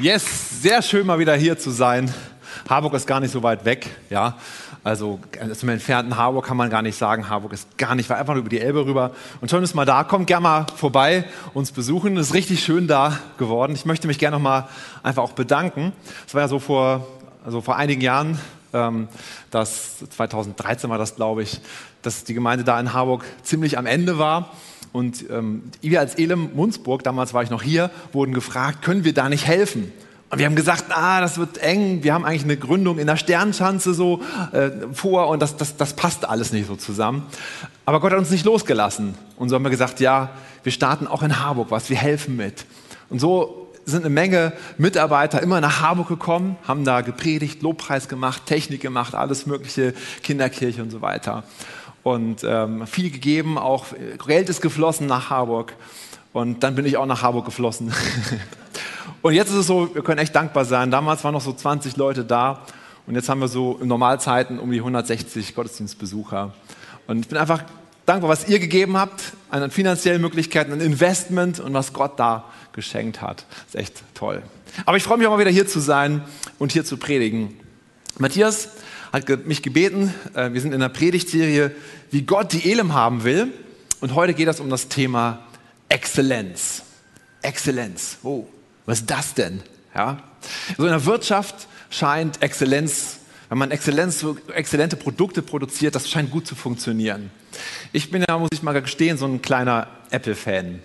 Yes, sehr schön mal wieder hier zu sein. Harburg ist gar nicht so weit weg, ja. Also zum entfernten Harburg kann man gar nicht sagen, Harburg ist gar nicht weit, einfach nur über die Elbe rüber. Und schön, dass mal da kommt, gerne mal vorbei, uns besuchen. Es ist richtig schön da geworden. Ich möchte mich gerne noch mal einfach auch bedanken. Es war ja so vor, also vor einigen Jahren, ähm, das 2013 war das, glaube ich, dass die Gemeinde da in Harburg ziemlich am Ende war. Und ähm, wir als Elem Munzburg, damals war ich noch hier, wurden gefragt, können wir da nicht helfen? Und wir haben gesagt, ah, das wird eng. Wir haben eigentlich eine Gründung in der Sternschanze so äh, vor und das, das, das passt alles nicht so zusammen. Aber Gott hat uns nicht losgelassen. Und so haben wir gesagt, ja, wir starten auch in Harburg was, wir helfen mit. Und so sind eine Menge Mitarbeiter immer nach Harburg gekommen, haben da gepredigt, Lobpreis gemacht, Technik gemacht, alles mögliche, Kinderkirche und so weiter und ähm, viel gegeben, auch Geld ist geflossen nach Harburg und dann bin ich auch nach Harburg geflossen. und jetzt ist es so, wir können echt dankbar sein. Damals waren noch so 20 Leute da und jetzt haben wir so in Normalzeiten um die 160 Gottesdienstbesucher. Und ich bin einfach dankbar, was ihr gegeben habt an finanziellen Möglichkeiten, an Investment und was Gott da geschenkt hat. Das ist echt toll. Aber ich freue mich auch mal wieder hier zu sein und hier zu predigen. Matthias hat mich gebeten, äh, wir sind in der Predigtserie, wie Gott die Elem haben will. Und heute geht es um das Thema Exzellenz. Exzellenz. Oh, was ist das denn? Ja? So in der Wirtschaft scheint Exzellenz, wenn man Exzellenz, exzellente Produkte produziert, das scheint gut zu funktionieren. Ich bin ja, muss ich mal gestehen, so ein kleiner Apple-Fan.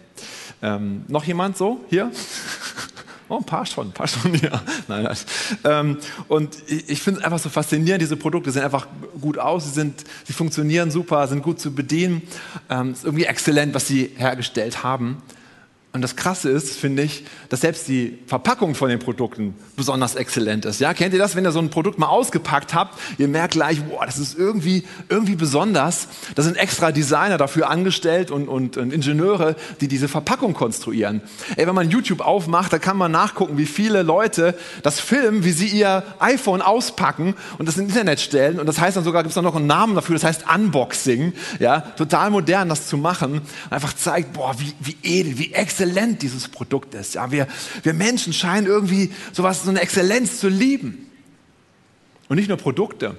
Ähm, noch jemand so hier? Oh, ein paar schon, ein paar schon, ja. Nein, nein. Ähm, und ich, ich finde es einfach so faszinierend, diese Produkte sehen einfach gut aus, sie, sind, sie funktionieren super, sind gut zu bedienen. Ähm, ist irgendwie exzellent, was sie hergestellt haben. Und das Krasse ist, finde ich, dass selbst die Verpackung von den Produkten besonders exzellent ist. Ja, kennt ihr das, wenn ihr so ein Produkt mal ausgepackt habt? Ihr merkt gleich, boah, das ist irgendwie, irgendwie besonders. Da sind extra Designer dafür angestellt und, und, und Ingenieure, die diese Verpackung konstruieren. Ey, wenn man YouTube aufmacht, da kann man nachgucken, wie viele Leute das filmen, wie sie ihr iPhone auspacken und das ins Internet stellen. Und das heißt dann sogar, gibt es noch einen Namen dafür, das heißt Unboxing. Ja, total modern, das zu machen. Einfach zeigt, boah, wie, wie edel, wie exzellent exzellent dieses Produkt ist. Ja, wir, wir Menschen scheinen irgendwie sowas, so eine Exzellenz zu lieben. Und nicht nur Produkte.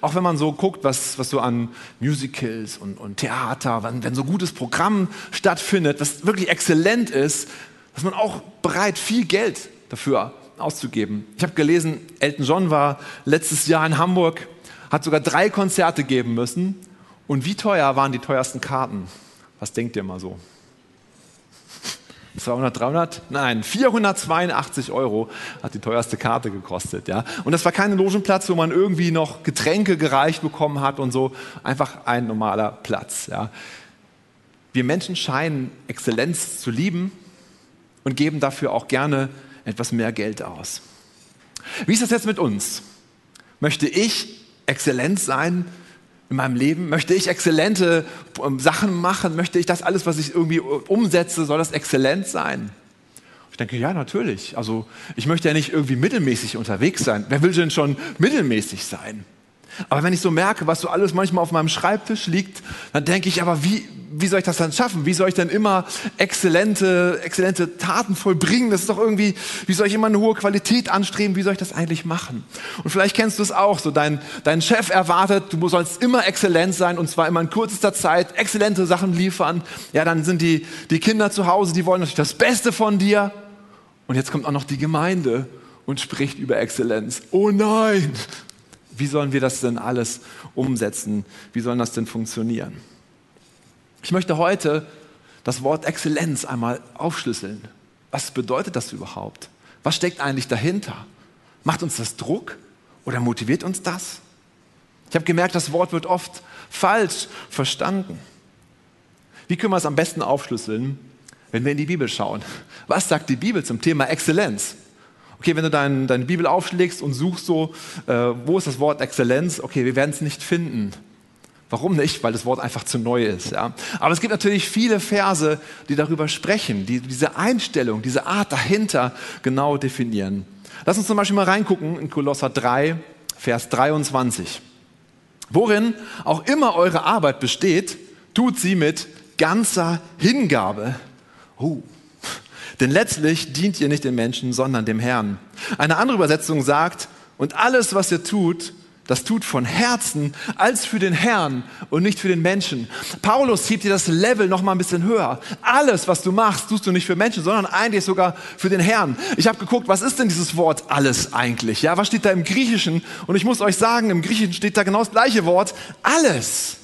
Auch wenn man so guckt, was, was so an Musicals und, und Theater, wenn, wenn so gutes Programm stattfindet, was wirklich exzellent ist, ist man auch bereit, viel Geld dafür auszugeben. Ich habe gelesen, Elton John war letztes Jahr in Hamburg, hat sogar drei Konzerte geben müssen. Und wie teuer waren die teuersten Karten? Was denkt ihr mal so? 200, 300? Nein, 482 Euro hat die teuerste Karte gekostet. Ja? Und das war kein Logenplatz, wo man irgendwie noch Getränke gereicht bekommen hat und so. Einfach ein normaler Platz. Ja? Wir Menschen scheinen Exzellenz zu lieben und geben dafür auch gerne etwas mehr Geld aus. Wie ist das jetzt mit uns? Möchte ich Exzellenz sein in meinem Leben? Möchte ich exzellente ähm, Sachen machen? Möchte ich das alles, was ich irgendwie äh, umsetze, soll das exzellent sein? Ich denke, ja, natürlich. Also ich möchte ja nicht irgendwie mittelmäßig unterwegs sein. Wer will denn schon mittelmäßig sein? Aber wenn ich so merke, was so alles manchmal auf meinem Schreibtisch liegt, dann denke ich, aber wie, wie soll ich das dann schaffen? Wie soll ich denn immer exzellente, exzellente Taten vollbringen? Das ist doch irgendwie, wie soll ich immer eine hohe Qualität anstreben? Wie soll ich das eigentlich machen? Und vielleicht kennst du es auch, so dein, dein Chef erwartet, du sollst immer exzellent sein und zwar immer in kürzester Zeit exzellente Sachen liefern. Ja, dann sind die, die Kinder zu Hause, die wollen natürlich das Beste von dir. Und jetzt kommt auch noch die Gemeinde und spricht über Exzellenz. Oh nein, wie sollen wir das denn alles umsetzen? Wie soll das denn funktionieren? Ich möchte heute das Wort Exzellenz einmal aufschlüsseln. Was bedeutet das überhaupt? Was steckt eigentlich dahinter? Macht uns das Druck oder motiviert uns das? Ich habe gemerkt, das Wort wird oft falsch verstanden. Wie können wir es am besten aufschlüsseln, wenn wir in die Bibel schauen? Was sagt die Bibel zum Thema Exzellenz? Okay, wenn du dein, deine Bibel aufschlägst und suchst so, äh, wo ist das Wort Exzellenz? Okay, wir werden es nicht finden. Warum nicht? Weil das Wort einfach zu neu ist. Ja? Aber es gibt natürlich viele Verse, die darüber sprechen, die diese Einstellung, diese Art dahinter genau definieren. Lass uns zum Beispiel mal reingucken in Kolosser 3, Vers 23. Worin auch immer eure Arbeit besteht, tut sie mit ganzer Hingabe. Oh, Denn letztlich dient ihr nicht den Menschen, sondern dem Herrn. Eine andere Übersetzung sagt, und alles, was ihr tut, das tut von Herzen als für den Herrn und nicht für den Menschen. Paulus hebt dir das Level noch mal ein bisschen höher. Alles, was du machst, tust du nicht für Menschen, sondern eigentlich sogar für den Herrn. Ich habe geguckt, was ist denn dieses Wort alles eigentlich? Ja, was steht da im Griechischen? Und ich muss euch sagen, im Griechischen steht da genau das gleiche Wort, alles.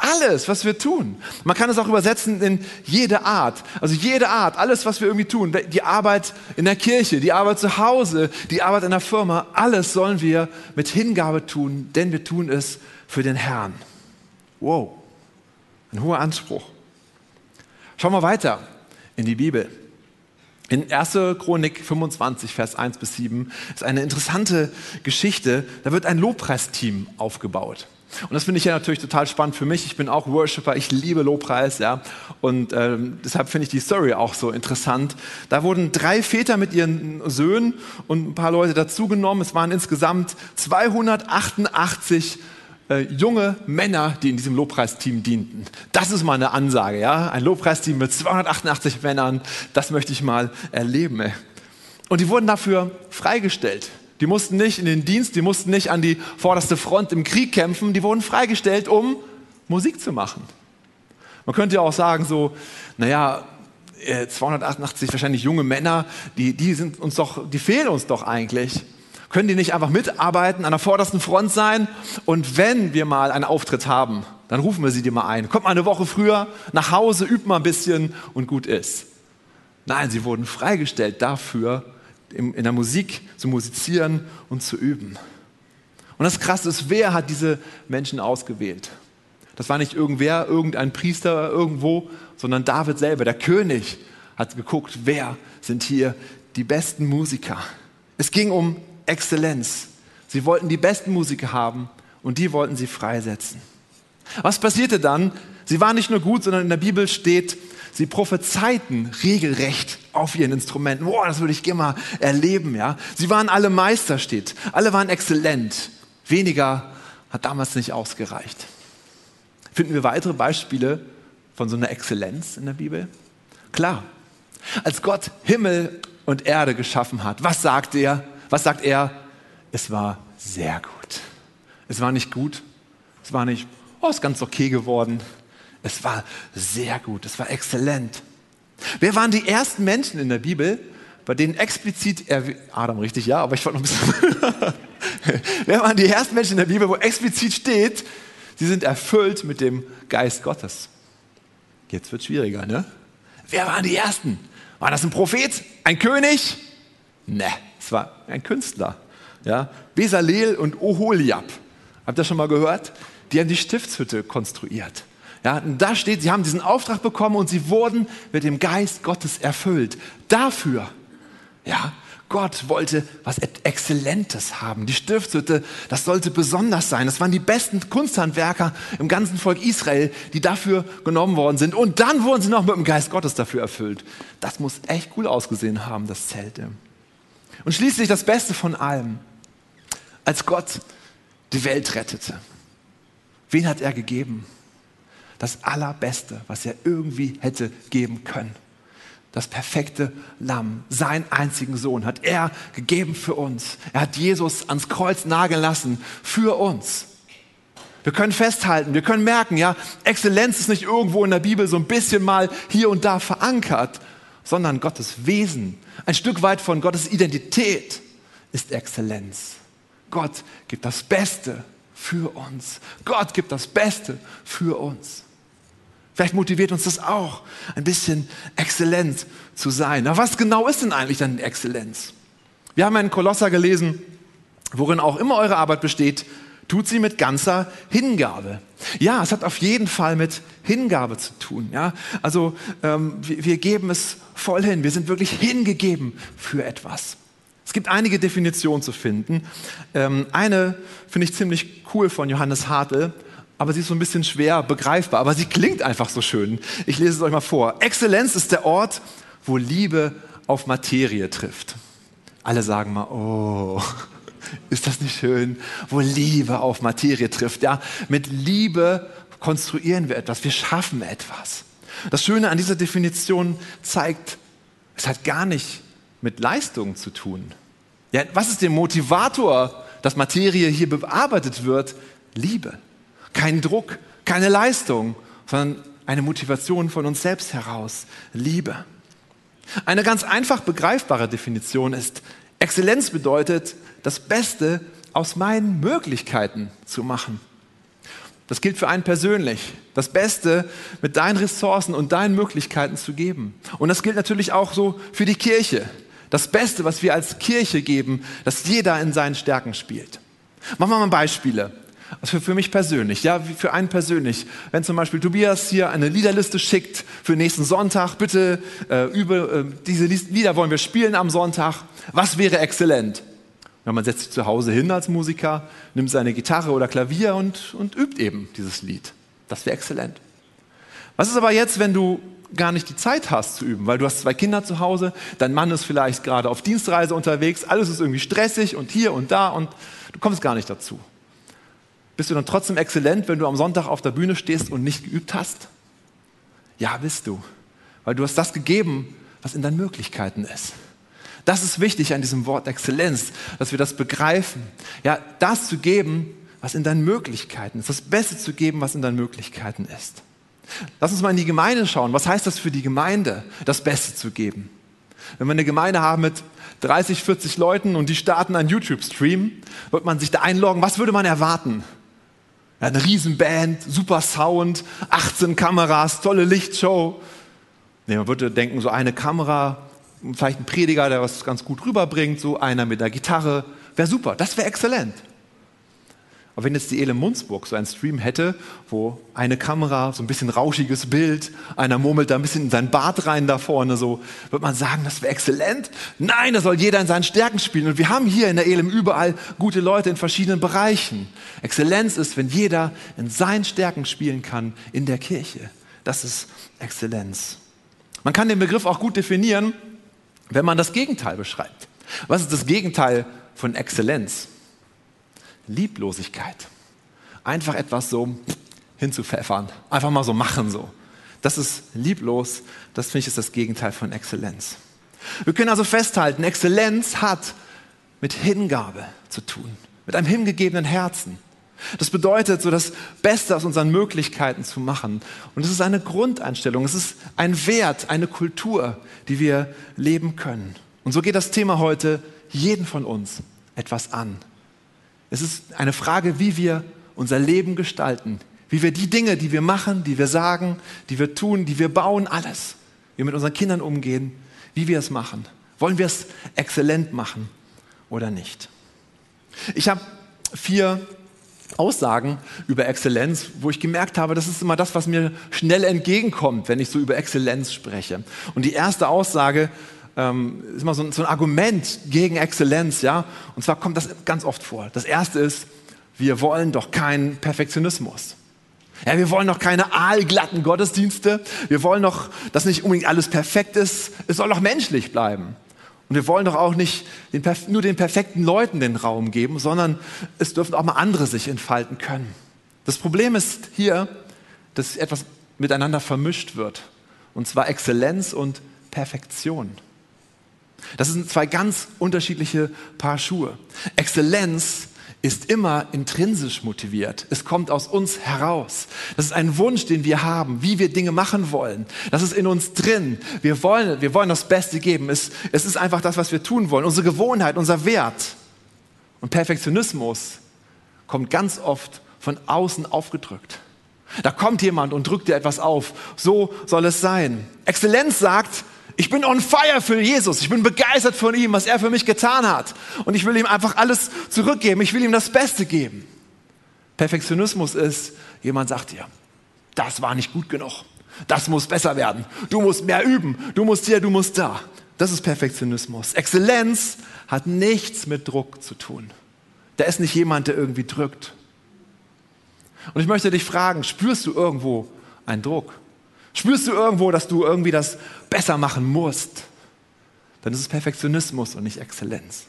Alles, was wir tun. Man kann es auch übersetzen in jede Art. Also jede Art, alles, was wir irgendwie tun. Die Arbeit in der Kirche, die Arbeit zu Hause, die Arbeit in der Firma, alles sollen wir mit Hingabe tun, denn wir tun es für den Herrn. Wow, ein hoher Anspruch. Schauen wir weiter in die Bibel. In 1. Chronik 25, Vers 1 bis 7 ist eine interessante Geschichte. Da wird ein Lobpreisteam aufgebaut. Und das finde ich ja natürlich total spannend für mich. Ich bin auch Worshipper, ich liebe Lobpreis, ja. Und ähm, deshalb finde ich die Story auch so interessant. Da wurden drei Väter mit ihren Söhnen und ein paar Leute dazugenommen. Es waren insgesamt 288 äh, junge Männer, die in diesem Lobpreisteam dienten. Das ist mal eine Ansage, ja. Ein Lobpreisteam mit 288 Männern, das möchte ich mal erleben. Ey. Und die wurden dafür freigestellt. Die mussten nicht in den Dienst, die mussten nicht an die vorderste Front im Krieg kämpfen, die wurden freigestellt, um Musik zu machen. Man könnte ja auch sagen, so, naja, 288 äh, wahrscheinlich junge Männer, die, die sind uns doch, die fehlen uns doch eigentlich. Können die nicht einfach mitarbeiten, an der vordersten Front sein? Und wenn wir mal einen Auftritt haben, dann rufen wir sie dir mal ein. Kommt mal eine Woche früher nach Hause, übt mal ein bisschen und gut ist. Nein, sie wurden freigestellt dafür, in der Musik zu musizieren und zu üben. Und das Krasse ist, wer hat diese Menschen ausgewählt? Das war nicht irgendwer, irgendein Priester irgendwo, sondern David selber, der König, hat geguckt, wer sind hier die besten Musiker. Es ging um Exzellenz. Sie wollten die besten Musiker haben und die wollten sie freisetzen. Was passierte dann? Sie waren nicht nur gut, sondern in der Bibel steht, Sie prophezeiten regelrecht auf ihren Instrumenten. Boah, das würde ich gerne mal erleben, ja. Sie waren alle Meister, steht. Alle waren exzellent. Weniger hat damals nicht ausgereicht. Finden wir weitere Beispiele von so einer Exzellenz in der Bibel? Klar. Als Gott Himmel und Erde geschaffen hat, was sagt er? Was sagt er? Es war sehr gut. Es war nicht gut. Es war nicht, oh, ist ganz okay geworden. Es war sehr gut, es war exzellent. Wer waren die ersten Menschen in der Bibel, bei denen explizit, Adam richtig, ja, aber ich wollte noch ein bisschen. Wer waren die ersten Menschen in der Bibel, wo explizit steht, sie sind erfüllt mit dem Geist Gottes? Jetzt wird schwieriger, ne? Wer waren die ersten? War das ein Prophet? Ein König? Ne, es war ein Künstler. Ja? Besaleel und Oholiab. Habt ihr schon mal gehört? Die haben die Stiftshütte konstruiert. Ja, da steht, sie haben diesen Auftrag bekommen und sie wurden mit dem Geist Gottes erfüllt. Dafür, ja, Gott wollte was Exzellentes haben. Die Stiftshütte, das sollte besonders sein. Das waren die besten Kunsthandwerker im ganzen Volk Israel, die dafür genommen worden sind. Und dann wurden sie noch mit dem Geist Gottes dafür erfüllt. Das muss echt cool ausgesehen haben, das Zelt. Und schließlich das Beste von allem. Als Gott die Welt rettete, wen hat er gegeben? Das Allerbeste, was er irgendwie hätte geben können. Das perfekte Lamm, seinen einzigen Sohn, hat er gegeben für uns. Er hat Jesus ans Kreuz nageln lassen für uns. Wir können festhalten, wir können merken, ja, Exzellenz ist nicht irgendwo in der Bibel so ein bisschen mal hier und da verankert, sondern Gottes Wesen, ein Stück weit von Gottes Identität ist Exzellenz. Gott gibt das Beste für uns. Gott gibt das Beste für uns. Vielleicht motiviert uns das auch, ein bisschen exzellent zu sein. Na, was genau ist denn eigentlich dann Exzellenz? Wir haben einen Kolosser gelesen, worin auch immer eure Arbeit besteht, tut sie mit ganzer Hingabe. Ja, es hat auf jeden Fall mit Hingabe zu tun. Ja, also ähm, wir, wir geben es voll hin. Wir sind wirklich hingegeben für etwas. Es gibt einige Definitionen zu finden. Ähm, eine finde ich ziemlich cool von Johannes Hartl aber sie ist so ein bisschen schwer begreifbar, aber sie klingt einfach so schön. Ich lese es euch mal vor. Exzellenz ist der Ort, wo Liebe auf Materie trifft. Alle sagen mal, oh, ist das nicht schön, wo Liebe auf Materie trifft. Ja, mit Liebe konstruieren wir etwas, wir schaffen etwas. Das Schöne an dieser Definition zeigt, Es hat gar nicht mit Leistung zu tun. Ja, was ist der Motivator, dass Materie hier bearbeitet wird? Liebe. Kein Druck, keine Leistung, sondern eine Motivation von uns selbst heraus. Liebe. Eine ganz einfach begreifbare Definition ist, Exzellenz bedeutet, das Beste aus meinen Möglichkeiten zu machen. Das gilt für einen persönlich, das Beste mit deinen Ressourcen und deinen Möglichkeiten zu geben. Und das gilt natürlich auch so für die Kirche. Das Beste, was wir als Kirche geben, dass jeder in seinen Stärken spielt. Machen wir mal Beispiele. Also für, mich persönlich, ja, für einen persönlich. Wenn zum Beispiel Tobias hier eine Liederliste schickt für nächsten Sonntag, bitte äh, über äh, diese Lieder wollen wir spielen am Sonntag. Was wäre exzellent? Ja, man setzt sich zu Hause hin als Musiker, nimmt seine Gitarre oder Klavier und, und übt eben dieses Lied. Das wäre exzellent. Was ist aber jetzt, wenn du gar nicht die Zeit hast zu üben, weil du hast zwei Kinder zu Hause, dein Mann ist vielleicht gerade auf Dienstreise unterwegs, alles ist irgendwie stressig und hier und da und du kommst gar nicht dazu. Bist du dann trotzdem exzellent, wenn du am Sonntag auf der Bühne stehst und nicht geübt hast? Ja, bist du, weil du hast das gegeben, was in deinen Möglichkeiten ist. Das ist wichtig an diesem Wort Exzellenz, dass wir das begreifen. Ja, das zu geben, was in deinen Möglichkeiten ist. Das Beste zu geben, was in deinen Möglichkeiten ist. Lass uns mal in die Gemeinde schauen. Was heißt das für die Gemeinde, das Beste zu geben? Wenn wir eine Gemeinde haben mit 30, 40 Leuten und die starten einen YouTube-Stream, wird man sich da einloggen. Was würde man erwarten? Eine Riesenband, super Sound, 18 Kameras, tolle Lichtshow. Nee, man würde denken, so eine Kamera, vielleicht ein Prediger, der was ganz gut rüberbringt, so einer mit der Gitarre, wäre super, das wäre exzellent. Aber wenn jetzt die Ele Munzburg so einen Stream hätte, wo eine Kamera, so ein bisschen rauschiges Bild, einer murmelt da ein bisschen in sein Bart rein da vorne, so, wird man sagen, das wäre exzellent? Nein, da soll jeder in seinen Stärken spielen. Und wir haben hier in der Elem überall gute Leute in verschiedenen Bereichen. Exzellenz ist, wenn jeder in seinen Stärken spielen kann in der Kirche. Das ist Exzellenz. Man kann den Begriff auch gut definieren, wenn man das Gegenteil beschreibt. Was ist das Gegenteil von Exzellenz? Lieblosigkeit. Einfach etwas so hinzupfeffern, einfach mal so machen so. Das ist lieblos, das finde ich ist das Gegenteil von Exzellenz. Wir können also festhalten, Exzellenz hat mit Hingabe zu tun, mit einem hingegebenen Herzen. Das bedeutet, so das Beste aus unseren Möglichkeiten zu machen. Und es ist eine Grundeinstellung, es ist ein Wert, eine Kultur, die wir leben können. Und so geht das Thema heute jeden von uns etwas an. Es ist eine Frage, wie wir unser Leben gestalten, wie wir die Dinge, die wir machen, die wir sagen, die wir tun, die wir bauen, alles, wie wir mit unseren Kindern umgehen, wie wir es machen. Wollen wir es exzellent machen oder nicht? Ich habe vier Aussagen über Exzellenz, wo ich gemerkt habe, das ist immer das, was mir schnell entgegenkommt, wenn ich so über Exzellenz spreche. Und die erste Aussage ähm, ist immer so ein, so ein Argument gegen Exzellenz, ja. Und zwar kommt das ganz oft vor. Das erste ist, wir wollen doch keinen Perfektionismus. Ja, wir wollen doch keine aalglatten Gottesdienste. Wir wollen doch, dass nicht unbedingt alles perfekt ist. Es soll doch menschlich bleiben. Und wir wollen doch auch nicht den, nur den perfekten Leuten den Raum geben, sondern es dürfen auch mal andere sich entfalten können. Das Problem ist hier, dass etwas miteinander vermischt wird. Und zwar Exzellenz und Perfektion. Das sind zwei ganz unterschiedliche Paar Schuhe. Exzellenz ist immer intrinsisch motiviert. Es kommt aus uns heraus. Das ist ein Wunsch, den wir haben, wie wir Dinge machen wollen. Das ist in uns drin. Wir wollen, wir wollen das Beste geben. Es, es ist einfach das, was wir tun wollen. Unsere Gewohnheit, unser Wert. Und Perfektionismus kommt ganz oft von außen aufgedrückt. Da kommt jemand und drückt dir etwas auf. So soll es sein. Exzellenz sagt, ich bin on fire für Jesus. Ich bin begeistert von ihm, was er für mich getan hat. Und ich will ihm einfach alles zurückgeben. Ich will ihm das Beste geben. Perfektionismus ist, jemand sagt dir, das war nicht gut genug. Das muss besser werden. Du musst mehr üben. Du musst hier, du musst da. Das ist Perfektionismus. Exzellenz hat nichts mit Druck zu tun. Da ist nicht jemand, der irgendwie drückt. Und ich möchte dich fragen, spürst du irgendwo einen Druck? Spürst du irgendwo, dass du irgendwie das besser machen musst? Dann ist es Perfektionismus und nicht Exzellenz.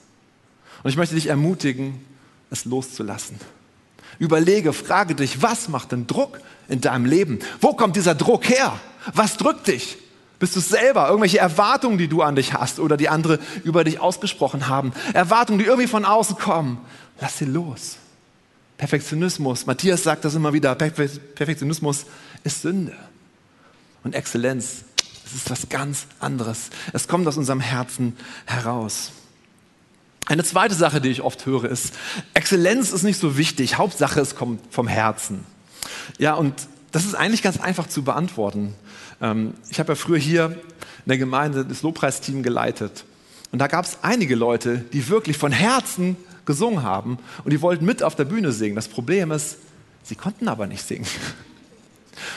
Und ich möchte dich ermutigen, es loszulassen. Überlege, frage dich, was macht denn Druck in deinem Leben? Wo kommt dieser Druck her? Was drückt dich? Bist du selber? Irgendwelche Erwartungen, die du an dich hast oder die andere über dich ausgesprochen haben. Erwartungen, die irgendwie von außen kommen. Lass sie los. Perfektionismus, Matthias sagt das immer wieder, Perfektionismus ist Sünde. Und Exzellenz, es ist was ganz anderes. Es kommt aus unserem Herzen heraus. Eine zweite Sache, die ich oft höre, ist, Exzellenz ist nicht so wichtig, Hauptsache es kommt vom Herzen. Ja, und das ist eigentlich ganz einfach zu beantworten. Ähm, ich habe ja früher hier in der Gemeinde das Lobpreisteam geleitet. Und da gab es einige Leute, die wirklich von Herzen gesungen haben und die wollten mit auf der Bühne singen. Das Problem ist, sie konnten aber nicht singen.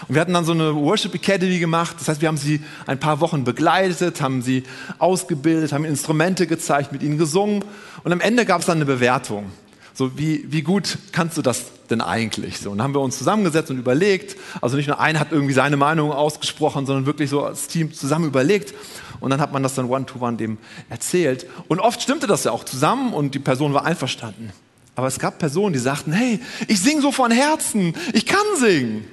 Und wir hatten dann so eine Worship Academy gemacht. Das heißt, wir haben sie ein paar Wochen begleitet, haben sie ausgebildet, haben Instrumente gezeigt, mit ihnen gesungen. Und am Ende gab es dann eine Bewertung. So, wie, wie gut kannst du das denn eigentlich? So, und dann haben wir uns zusammengesetzt und überlegt. Also nicht nur einer hat irgendwie seine Meinung ausgesprochen, sondern wirklich so als Team zusammen überlegt. Und dann hat man das dann one-to-one -one dem erzählt. Und oft stimmte das ja auch zusammen und die Person war einverstanden. Aber es gab Personen, die sagten, hey, ich singe so von Herzen, ich kann singen.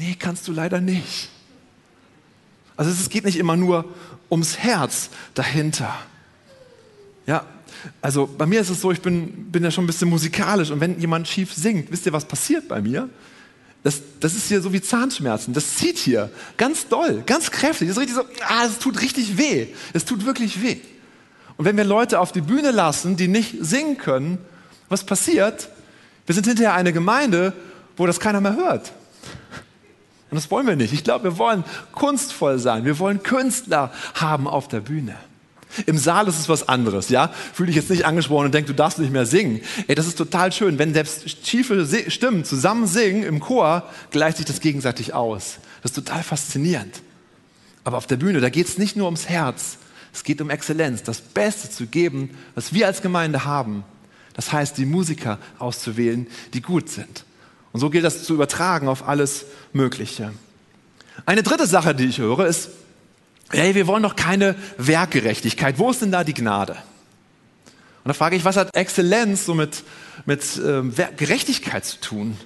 Nee, kannst du leider nicht. Also es geht nicht immer nur ums Herz dahinter. Ja, also bei mir ist es so, ich bin, bin ja schon ein bisschen musikalisch und wenn jemand schief singt, wisst ihr, was passiert bei mir? Das, das ist hier so wie Zahnschmerzen. Das zieht hier ganz doll, ganz kräftig. Das ist richtig so, ah, es tut richtig weh. Es tut wirklich weh. Und wenn wir Leute auf die Bühne lassen, die nicht singen können, was passiert? Wir sind hinterher eine Gemeinde, wo das keiner mehr hört. Und das wollen wir nicht. Ich glaube, wir wollen kunstvoll sein. Wir wollen Künstler haben auf der Bühne. Im Saal ist es was anderes, ja? Fühl dich jetzt nicht angesprochen und denk, du darfst nicht mehr singen. Ey, das ist total schön. Wenn selbst schiefe Stimmen zusammen singen im Chor, gleicht sich das gegenseitig aus. Das ist total faszinierend. Aber auf der Bühne, da geht es nicht nur ums Herz. Es geht um Exzellenz, das Beste zu geben, was wir als Gemeinde haben. Das heißt, die Musiker auszuwählen, die gut sind. Und so gilt das zu übertragen auf alles Mögliche. Eine dritte Sache, die ich höre, ist, hey, wir wollen doch keine Werkgerechtigkeit. Wo ist denn da die Gnade? Und da frage ich, was hat Exzellenz so mit, mit äh, Gerechtigkeit zu tun?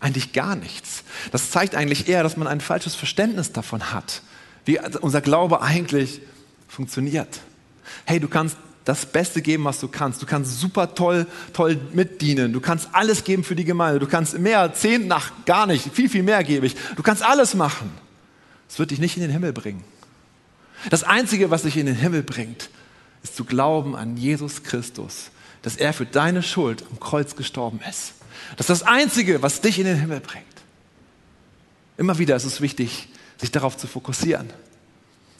Eigentlich gar nichts. Das zeigt eigentlich eher, dass man ein falsches Verständnis davon hat, wie unser Glaube eigentlich funktioniert. Hey, du kannst das Beste geben, was du kannst. Du kannst super toll, toll mitdienen. Du kannst alles geben für die Gemeinde. Du kannst mehr, zehn nach gar nicht, viel, viel mehr gebe ich. Du kannst alles machen. Es wird dich nicht in den Himmel bringen. Das Einzige, was dich in den Himmel bringt, ist zu glauben an Jesus Christus, dass er für deine Schuld am Kreuz gestorben ist. Das ist das Einzige, was dich in den Himmel bringt. Immer wieder ist es wichtig, sich darauf zu fokussieren.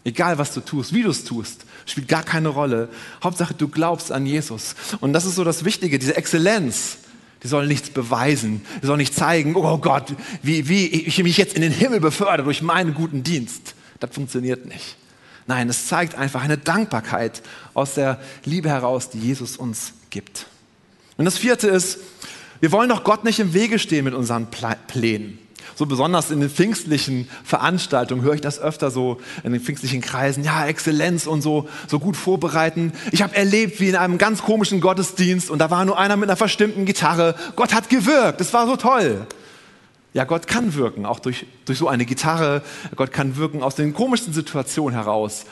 Egal, was du tust, wie du es tust, spielt gar keine Rolle. Hauptsache, du glaubst an Jesus. Und das ist so das Wichtige, diese Exzellenz. Die soll nichts beweisen, die soll nicht zeigen, oh Gott, wie, wie ich mich jetzt in den Himmel befördere durch meinen guten Dienst. Das funktioniert nicht. Nein, es zeigt einfach eine Dankbarkeit aus der Liebe heraus, die Jesus uns gibt. Und das vierte ist, wir wollen doch Gott nicht im Wege stehen mit unseren Plänen. So besonders in den pfingstlichen Veranstaltungen höre ich das öfter so in den pfingstlichen Kreisen. Ja, Exzellenz und so, so gut vorbereiten. Ich habe erlebt, wie in einem ganz komischen Gottesdienst und da war nur einer mit einer verstimmten Gitarre. Gott hat gewirkt. Es war so toll. Ja, Gott kann wirken, auch durch, durch so eine Gitarre. Gott kann wirken aus den komischsten Situationen heraus.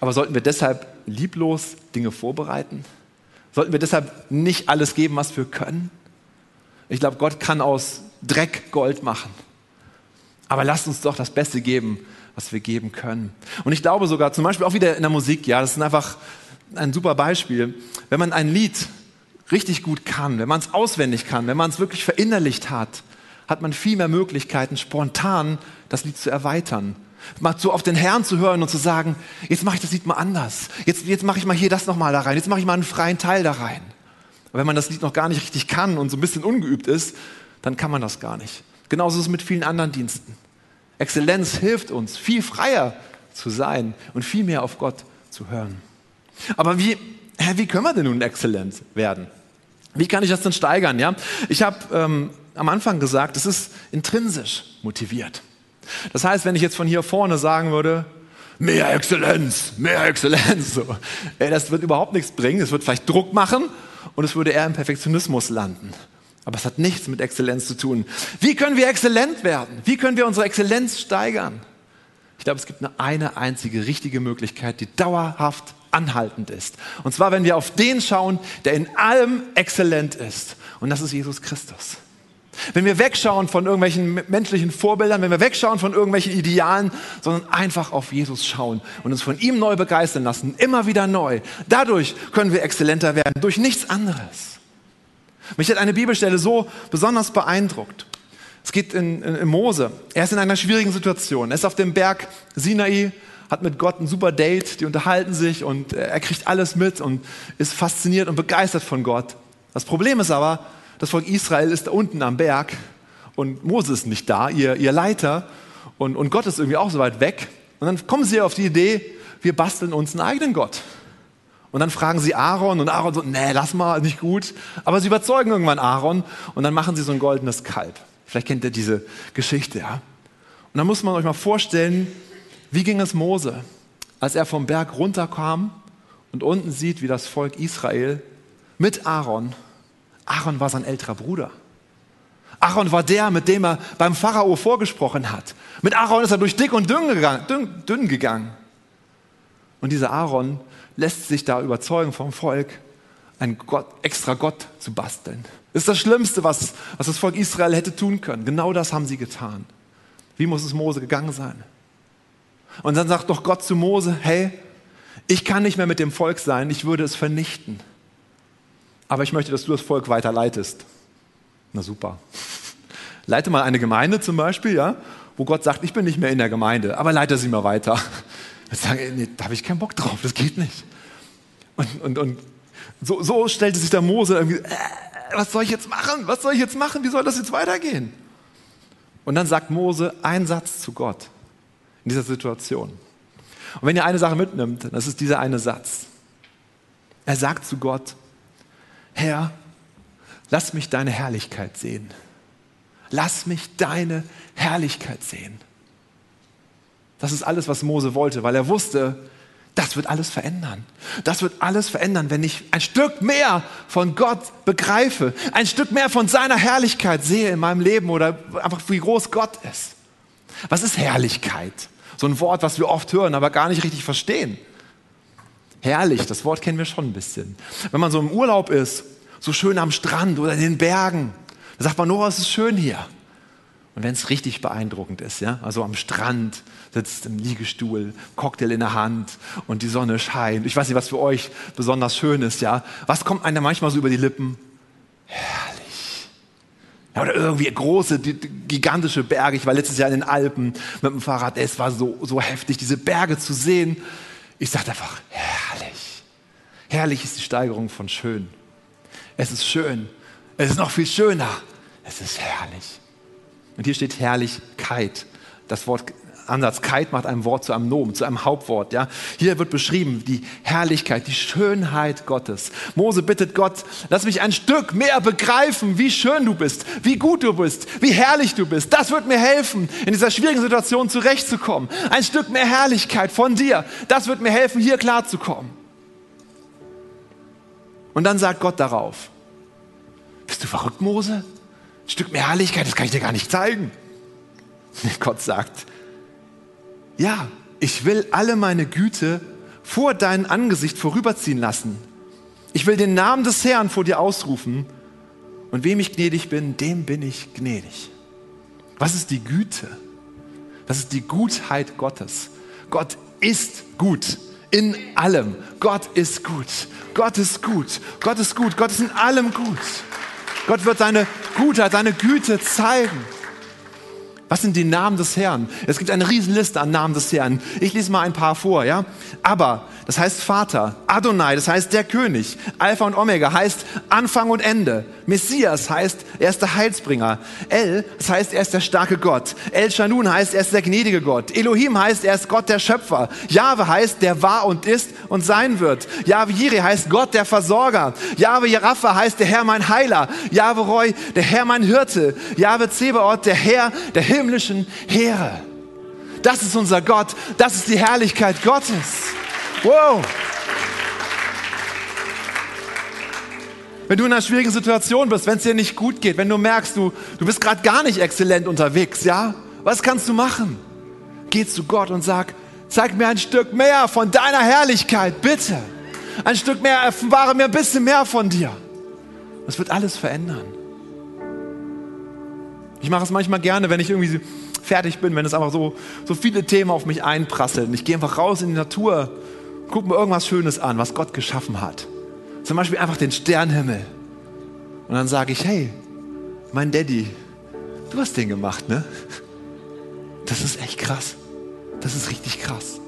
Aber sollten wir deshalb lieblos Dinge vorbereiten? Sollten wir deshalb nicht alles geben, was wir können? Ich glaube, Gott kann aus Dreck Gold machen. Aber lasst uns doch das Beste geben, was wir geben können. Und ich glaube sogar, zum Beispiel auch wieder in der Musik, ja, das ist einfach ein super Beispiel. Wenn man ein Lied richtig gut kann, wenn man es auswendig kann, wenn man es wirklich verinnerlicht hat, hat man viel mehr Möglichkeiten, spontan das Lied zu erweitern. Mal so auf den Herrn zu hören und zu sagen, jetzt mache ich das Lied mal anders. Jetzt, jetzt mache ich mal hier das nochmal da rein. Jetzt mache ich mal einen freien Teil da rein. Aber wenn man das Lied noch gar nicht richtig kann und so ein bisschen ungeübt ist, dann kann man das gar nicht. Genauso ist es mit vielen anderen Diensten. Exzellenz hilft uns, viel freier zu sein und viel mehr auf Gott zu hören. Aber wie, wie können wir denn nun exzellent werden? Wie kann ich das denn steigern? Ja? Ich habe ähm, am Anfang gesagt, es ist intrinsisch motiviert. Das heißt, wenn ich jetzt von hier vorne sagen würde, mehr Exzellenz, mehr Exzellenz, so, ey, das wird überhaupt nichts bringen, es wird vielleicht Druck machen und es würde eher im Perfektionismus landen. Aber es hat nichts mit Exzellenz zu tun. Wie können wir exzellent werden? Wie können wir unsere Exzellenz steigern? Ich glaube, es gibt nur eine einzige richtige Möglichkeit, die dauerhaft anhaltend ist. Und zwar, wenn wir auf den schauen, der in allem exzellent ist. Und das ist Jesus Christus. Wenn wir wegschauen von irgendwelchen menschlichen Vorbildern, wenn wir wegschauen von irgendwelchen Idealen, sondern einfach auf Jesus schauen und uns von ihm neu begeistern lassen, immer wieder neu. Dadurch können wir exzellenter werden, durch nichts anderes. Mich hat eine Bibelstelle so besonders beeindruckt. Es geht in, in, in Mose. Er ist in einer schwierigen Situation. Er ist auf dem Berg Sinai, hat mit Gott ein super Date, die unterhalten sich und er kriegt alles mit und ist fasziniert und begeistert von Gott. Das Problem ist aber, das Volk Israel ist da unten am Berg und Mose ist nicht da, ihr, ihr Leiter, und, und Gott ist irgendwie auch so weit weg. Und dann kommen sie auf die Idee, wir basteln uns einen eigenen Gott. Und dann fragen sie Aaron und Aaron so, nee, lass mal, nicht gut. Aber sie überzeugen irgendwann Aaron und dann machen sie so ein goldenes Kalb. Vielleicht kennt ihr diese Geschichte, ja. Und dann muss man euch mal vorstellen, wie ging es Mose, als er vom Berg runterkam und unten sieht, wie das Volk Israel mit Aaron Aaron war sein älterer Bruder. Aaron war der, mit dem er beim Pharao vorgesprochen hat. Mit Aaron ist er durch dick und dünn gegangen. Dünn, dünn gegangen. Und dieser Aaron lässt sich da überzeugen vom Volk, einen Gott, extra Gott zu basteln. Das ist das Schlimmste, was, was das Volk Israel hätte tun können. Genau das haben sie getan. Wie muss es Mose gegangen sein? Und dann sagt doch Gott zu Mose, hey, ich kann nicht mehr mit dem Volk sein, ich würde es vernichten aber ich möchte, dass du das Volk weiter leitest. Na super. Leite mal eine Gemeinde zum Beispiel, ja, wo Gott sagt, ich bin nicht mehr in der Gemeinde, aber leite sie mal weiter. Ich sage, nee, da habe ich keinen Bock drauf, das geht nicht. Und, und, und so, so stellte sich der Mose irgendwie, äh, was soll ich jetzt machen? Was soll ich jetzt machen? Wie soll das jetzt weitergehen? Und dann sagt Mose einen Satz zu Gott in dieser Situation. Und wenn ihr eine Sache mitnimmt, das ist dieser eine Satz. Er sagt zu Gott, Herr, lass mich deine Herrlichkeit sehen. Lass mich deine Herrlichkeit sehen. Das ist alles, was Mose wollte, weil er wusste, das wird alles verändern. Das wird alles verändern, wenn ich ein Stück mehr von Gott begreife, ein Stück mehr von seiner Herrlichkeit sehe in meinem Leben oder einfach wie groß Gott ist. Was ist Herrlichkeit? So ein Wort, was wir oft hören, aber gar nicht richtig verstehen herrlich, das Wort kennen wir schon ein bisschen. Wenn man so im Urlaub ist, so schön am Strand oder in den Bergen, dann sagt man, oh, es ist schön hier. Und wenn es richtig beeindruckend ist, ja, also am Strand sitzt im Liegestuhl, Cocktail in der Hand und die Sonne scheint. Ich weiß nicht, was für euch besonders schön ist, ja. Was kommt einem manchmal so über die Lippen? Herrlich. Ja, oder irgendwie große, gigantische Berge. Ich war letztes Jahr in den Alpen mit dem Fahrrad. Es war so, so heftig, diese Berge zu sehen. Ich sage einfach, herrlich. Herrlich ist die Steigerung von schön. Es ist schön. Es ist noch viel schöner. Es ist herrlich. Und hier steht Herrlichkeit. Das Wort Ansatzkeit macht ein Wort zu einem Nomen, zu einem Hauptwort. Ja? Hier wird beschrieben die Herrlichkeit, die Schönheit Gottes. Mose bittet Gott, lass mich ein Stück mehr begreifen, wie schön du bist, wie gut du bist, wie herrlich du bist. Das wird mir helfen, in dieser schwierigen Situation zurechtzukommen. Ein Stück mehr Herrlichkeit von dir, das wird mir helfen, hier klarzukommen. Und dann sagt Gott darauf, bist du verrückt, Mose? Ein Stück mehr Herrlichkeit, das kann ich dir gar nicht zeigen. Gott sagt, ja, ich will alle meine Güte vor dein Angesicht vorüberziehen lassen. Ich will den Namen des Herrn vor dir ausrufen. Und wem ich gnädig bin, dem bin ich gnädig. Was ist die Güte? Das ist die Gutheit Gottes. Gott ist gut in allem. Gott ist gut. Gott ist gut. Gott ist gut. Gott ist in allem gut. Gott wird seine Gutheit, seine Güte zeigen. Was sind die Namen des Herrn? Es gibt eine Riesenliste an Namen des Herrn. Ich lese mal ein paar vor, ja? Aber, das heißt Vater. Adonai, das heißt der König. Alpha und Omega heißt Anfang und Ende. Messias heißt, er ist der Heilsbringer. El, das heißt, er ist der starke Gott. El Shanun heißt, er ist der gnädige Gott. Elohim heißt, er ist Gott der Schöpfer. Jahwe heißt, der war und ist und sein wird. Jahwe Jireh heißt Gott der Versorger. Jahwe Jerapha heißt, der Herr mein Heiler. Jahwe Roy, der Herr mein Hirte. Jahwe Zebaoth, der Herr, der Himmel himmlischen Heere. Das ist unser Gott. Das ist die Herrlichkeit Gottes. Wow. Wenn du in einer schwierigen Situation bist, wenn es dir nicht gut geht, wenn du merkst, du, du bist gerade gar nicht exzellent unterwegs, ja? Was kannst du machen? geh zu Gott und sag, zeig mir ein Stück mehr von deiner Herrlichkeit, bitte. Ein Stück mehr, offenbare mir ein bisschen mehr von dir. Das wird alles verändern. Ich mache es manchmal gerne, wenn ich irgendwie fertig bin, wenn es einfach so, so viele Themen auf mich einprasseln. Ich gehe einfach raus in die Natur, gucke mir irgendwas Schönes an, was Gott geschaffen hat. Zum Beispiel einfach den Sternhimmel. Und dann sage ich, hey, mein Daddy, du hast den gemacht, ne? Das ist echt krass. Das ist richtig krass.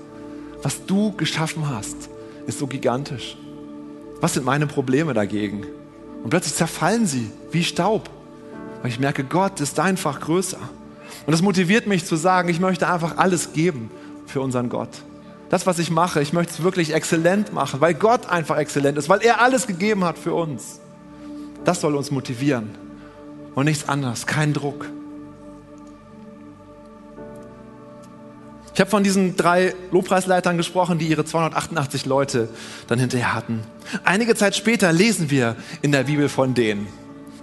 Was du geschaffen hast, ist so gigantisch. Was sind meine Probleme dagegen? Und plötzlich zerfallen sie wie Staub, weil ich merke, Gott ist einfach größer. Und das motiviert mich zu sagen, ich möchte einfach alles geben für unseren Gott. Das, was ich mache, ich möchte es wirklich exzellent machen, weil Gott einfach exzellent ist, weil er alles gegeben hat für uns. Das soll uns motivieren und nichts anderes, kein Druck. Ich habe von diesen drei Lobpreisleitern gesprochen, die ihre 288 Leute dann hinterher hatten. Einige Zeit später lesen wir in der Bibel von denen.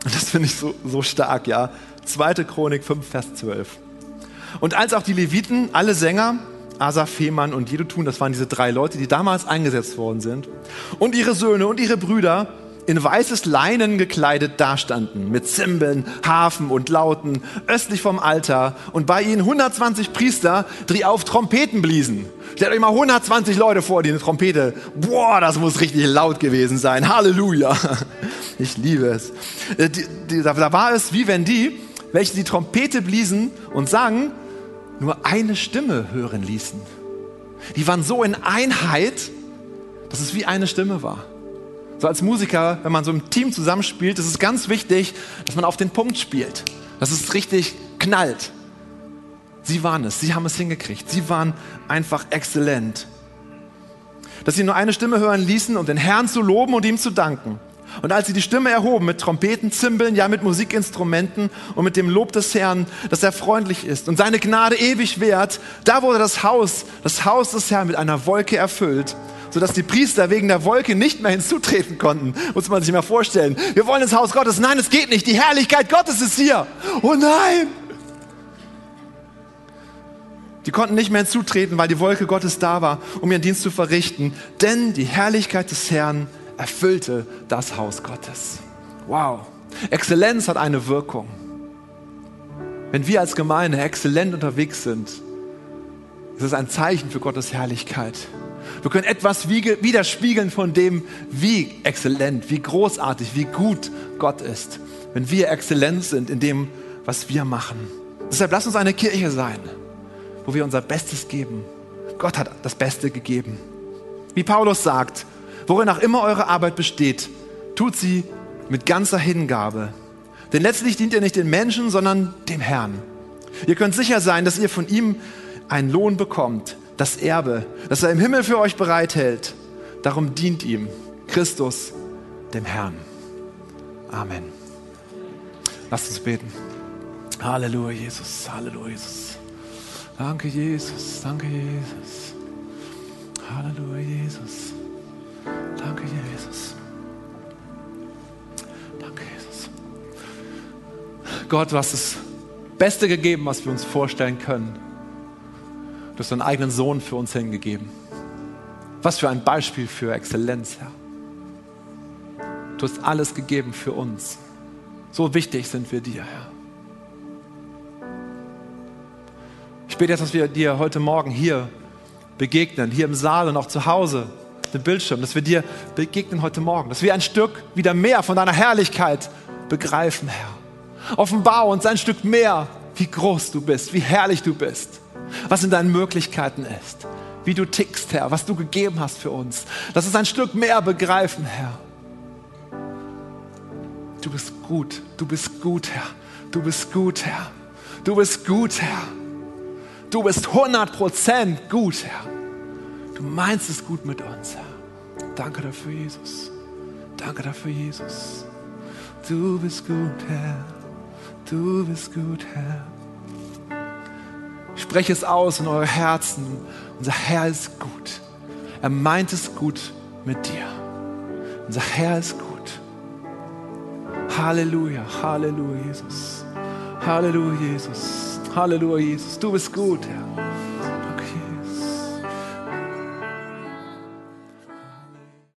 Und das finde ich so, so stark, ja. 2. Chronik 5, Vers 12. Und als auch die Leviten, alle Sänger, Asaf, Fehmann und Jedutun, das waren diese drei Leute, die damals eingesetzt worden sind, und ihre Söhne und ihre Brüder in weißes Leinen gekleidet dastanden, mit Zimbeln, Hafen und Lauten, östlich vom Altar, und bei ihnen 120 Priester, die auf Trompeten bliesen. Stellt euch mal 120 Leute vor, die eine Trompete, boah, das muss richtig laut gewesen sein, Halleluja. Ich liebe es. Äh, da war es, wie wenn die welche die Trompete bliesen und sangen, nur eine Stimme hören ließen. Die waren so in Einheit, dass es wie eine Stimme war. So als Musiker, wenn man so im Team zusammenspielt, ist es ganz wichtig, dass man auf den Punkt spielt, dass es richtig knallt. Sie waren es, sie haben es hingekriegt, sie waren einfach exzellent. Dass sie nur eine Stimme hören ließen, um den Herrn zu loben und ihm zu danken. Und als sie die Stimme erhoben mit Trompeten, Zimbeln, ja mit Musikinstrumenten und mit dem Lob des Herrn, dass er freundlich ist und seine Gnade ewig währt, da wurde das Haus, das Haus des Herrn mit einer Wolke erfüllt, sodass die Priester wegen der Wolke nicht mehr hinzutreten konnten. Muss man sich mal vorstellen. Wir wollen ins Haus Gottes. Nein, es geht nicht. Die Herrlichkeit Gottes ist hier. Oh nein! Die konnten nicht mehr hinzutreten, weil die Wolke Gottes da war, um ihren Dienst zu verrichten. Denn die Herrlichkeit des Herrn erfüllte das Haus Gottes. Wow. Exzellenz hat eine Wirkung. Wenn wir als Gemeinde exzellent unterwegs sind, ist es ein Zeichen für Gottes Herrlichkeit. Wir können etwas widerspiegeln von dem, wie exzellent, wie großartig, wie gut Gott ist, wenn wir exzellent sind in dem, was wir machen. Deshalb lass uns eine Kirche sein, wo wir unser Bestes geben. Gott hat das Beste gegeben. Wie Paulus sagt, Worin auch immer eure Arbeit besteht, tut sie mit ganzer Hingabe. Denn letztlich dient ihr nicht den Menschen, sondern dem Herrn. Ihr könnt sicher sein, dass ihr von ihm einen Lohn bekommt, das Erbe, das er im Himmel für euch bereithält. Darum dient ihm Christus, dem Herrn. Amen. Lasst uns beten. Halleluja, Jesus. Halleluja, Jesus. Danke, Jesus. Danke, Jesus. Halleluja, Jesus. Danke, Jesus. Danke, Jesus. Gott, du hast das Beste gegeben, was wir uns vorstellen können. Du hast deinen eigenen Sohn für uns hingegeben. Was für ein Beispiel für Exzellenz, Herr. Du hast alles gegeben für uns. So wichtig sind wir dir, Herr. Ich bete jetzt, dass wir dir heute Morgen hier begegnen, hier im Saal und auch zu Hause den Bildschirm, dass wir dir begegnen heute Morgen, dass wir ein Stück wieder mehr von deiner Herrlichkeit begreifen, Herr. Offenbar uns ein Stück mehr, wie groß du bist, wie herrlich du bist, was in deinen Möglichkeiten ist, wie du tickst, Herr, was du gegeben hast für uns. Lass uns ein Stück mehr begreifen, Herr. Du bist gut, du bist gut, Herr. Du bist gut, Herr. Du bist gut, Herr. Du bist 100% gut, Herr. Du meinst es gut mit uns, Herr. Danke dafür, Jesus. Danke dafür, Jesus. Du bist gut, Herr. Du bist gut, Herr. Spreche es aus in eure Herzen. Unser Herr ist gut. Er meint es gut mit dir. Unser Herr ist gut. Halleluja, Halleluja, Jesus. Halleluja, Jesus. Halleluja, Jesus. Du bist gut, Herr.